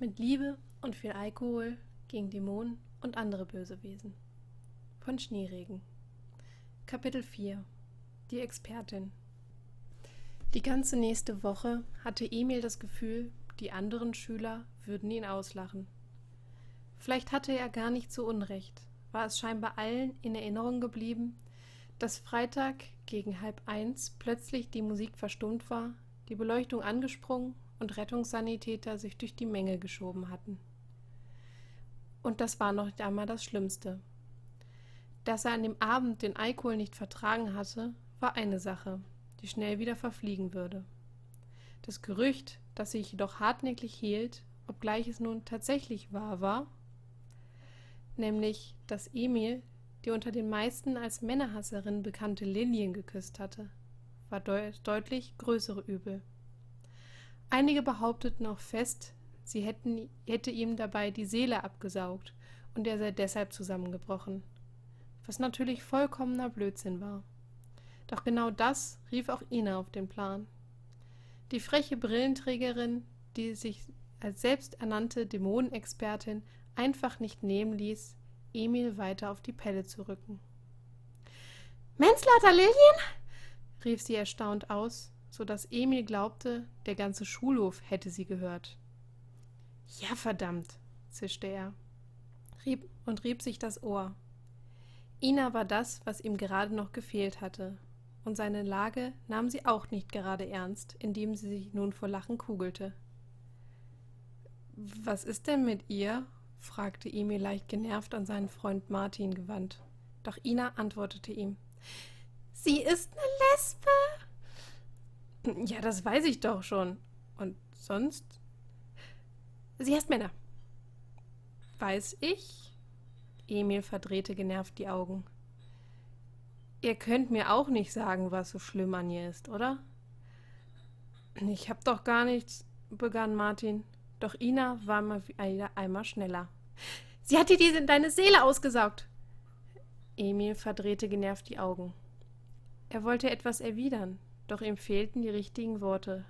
Mit Liebe und viel Alkohol gegen Dämonen und andere böse Wesen. Von Schneeregen. Kapitel 4 Die Expertin. Die ganze nächste Woche hatte Emil das Gefühl, die anderen Schüler würden ihn auslachen. Vielleicht hatte er gar nicht so Unrecht, war es scheinbar allen in Erinnerung geblieben, dass Freitag gegen halb eins plötzlich die Musik verstummt war, die Beleuchtung angesprungen und Rettungssanitäter sich durch die Menge geschoben hatten. Und das war noch nicht einmal das Schlimmste. Dass er an dem Abend den Alkohol nicht vertragen hatte, war eine Sache, die schnell wieder verfliegen würde. Das Gerücht, das sich jedoch hartnäckig hielt, obgleich es nun tatsächlich wahr war, nämlich, dass Emil die unter den meisten als Männerhasserin bekannte Lilien geküsst hatte, war deut deutlich größere Übel. Einige behaupteten auch fest, sie hätten, hätte ihm dabei die Seele abgesaugt und er sei deshalb zusammengebrochen. Was natürlich vollkommener Blödsinn war. Doch genau das rief auch Ina auf den Plan. Die freche Brillenträgerin, die sich als selbsternannte Dämonenexpertin einfach nicht nehmen ließ, Emil weiter auf die Pelle zu rücken. Menslauter Lilien? rief sie erstaunt aus so dass Emil glaubte, der ganze Schulhof hätte sie gehört. Ja, verdammt, zischte er rieb und rieb sich das Ohr. Ina war das, was ihm gerade noch gefehlt hatte, und seine Lage nahm sie auch nicht gerade ernst, indem sie sich nun vor Lachen kugelte. Was ist denn mit ihr? fragte Emil leicht genervt an seinen Freund Martin gewandt. Doch Ina antwortete ihm. Sie ist eine Lesbe. Ja, das weiß ich doch schon. Und sonst? Sie heißt Männer. Weiß ich? Emil verdrehte genervt die Augen. Ihr könnt mir auch nicht sagen, was so schlimm an ihr ist, oder? Ich hab doch gar nichts, begann Martin. Doch Ina war mal wieder einmal schneller. Sie hat dir diese, deine Seele ausgesaugt. Emil verdrehte genervt die Augen. Er wollte etwas erwidern, doch ihm fehlten die richtigen Worte.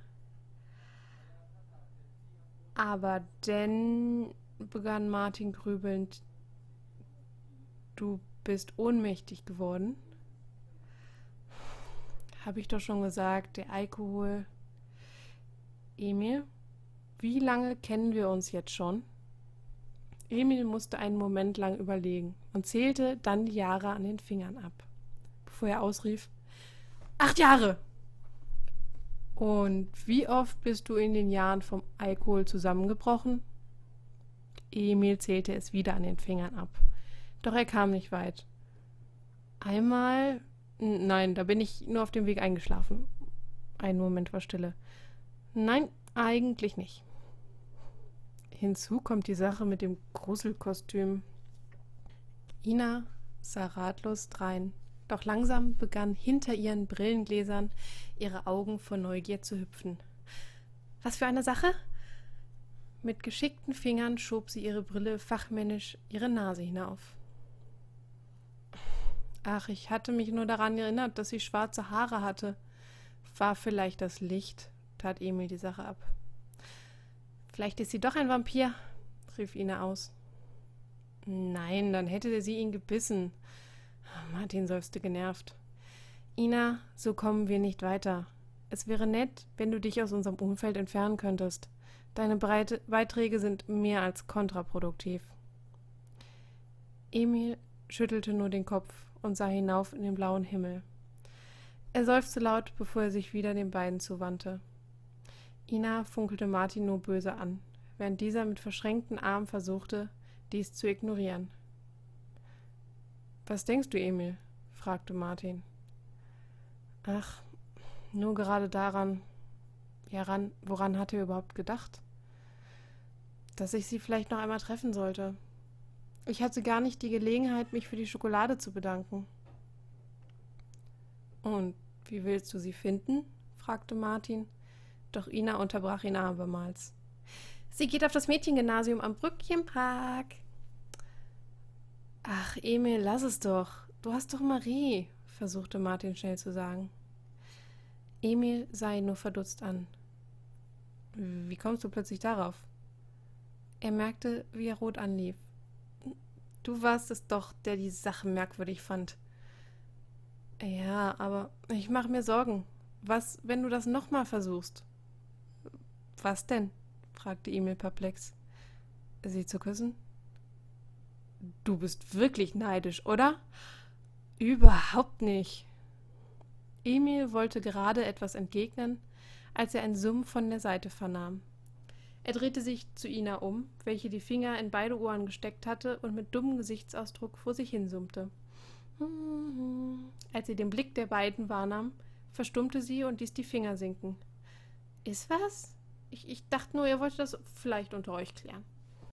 Aber denn, begann Martin grübelnd, du bist ohnmächtig geworden? Habe ich doch schon gesagt, der Alkohol. Emil, wie lange kennen wir uns jetzt schon? Emil musste einen Moment lang überlegen und zählte dann die Jahre an den Fingern ab, bevor er ausrief: Acht Jahre! Und wie oft bist du in den Jahren vom Alkohol zusammengebrochen? Emil zählte es wieder an den Fingern ab. Doch er kam nicht weit. Einmal. Nein, da bin ich nur auf dem Weg eingeschlafen. Ein Moment war Stille. Nein, eigentlich nicht. Hinzu kommt die Sache mit dem Gruselkostüm. Ina sah ratlos drein. Doch langsam begann hinter ihren Brillengläsern ihre Augen vor Neugier zu hüpfen. Was für eine Sache? Mit geschickten Fingern schob sie ihre Brille fachmännisch ihre Nase hinauf. Ach, ich hatte mich nur daran erinnert, dass sie schwarze Haare hatte. War vielleicht das Licht, tat Emil die Sache ab. Vielleicht ist sie doch ein Vampir, rief Ina aus. Nein, dann hätte sie ihn gebissen. Martin seufzte genervt. Ina, so kommen wir nicht weiter. Es wäre nett, wenn du dich aus unserem Umfeld entfernen könntest. Deine Breite Beiträge sind mehr als kontraproduktiv. Emil schüttelte nur den Kopf und sah hinauf in den blauen Himmel. Er seufzte laut, bevor er sich wieder den beiden zuwandte. Ina funkelte Martin nur böse an, während dieser mit verschränkten Armen versuchte, dies zu ignorieren. Was denkst du, Emil? fragte Martin. Ach, nur gerade daran, ja, ran, woran hat er überhaupt gedacht? Dass ich sie vielleicht noch einmal treffen sollte. Ich hatte gar nicht die Gelegenheit, mich für die Schokolade zu bedanken. Und wie willst du sie finden? fragte Martin, doch Ina unterbrach ihn abermals. Sie geht auf das Mädchengymnasium am Brückchenpark. Ach, Emil, lass es doch. Du hast doch Marie, versuchte Martin schnell zu sagen. Emil sah ihn nur verdutzt an. Wie kommst du plötzlich darauf? Er merkte, wie er rot anlief. Du warst es doch, der die Sache merkwürdig fand. Ja, aber ich mache mir Sorgen. Was, wenn du das nochmal versuchst? Was denn? fragte Emil perplex. Sie zu küssen? Du bist wirklich neidisch, oder? Überhaupt nicht. Emil wollte gerade etwas entgegnen, als er ein Summen von der Seite vernahm. Er drehte sich zu Ina um, welche die Finger in beide Ohren gesteckt hatte und mit dummem Gesichtsausdruck vor sich hinsummte. Als sie den Blick der beiden wahrnahm, verstummte sie und ließ die Finger sinken. Ist was? Ich, ich dachte nur, ihr wolltet das vielleicht unter euch klären.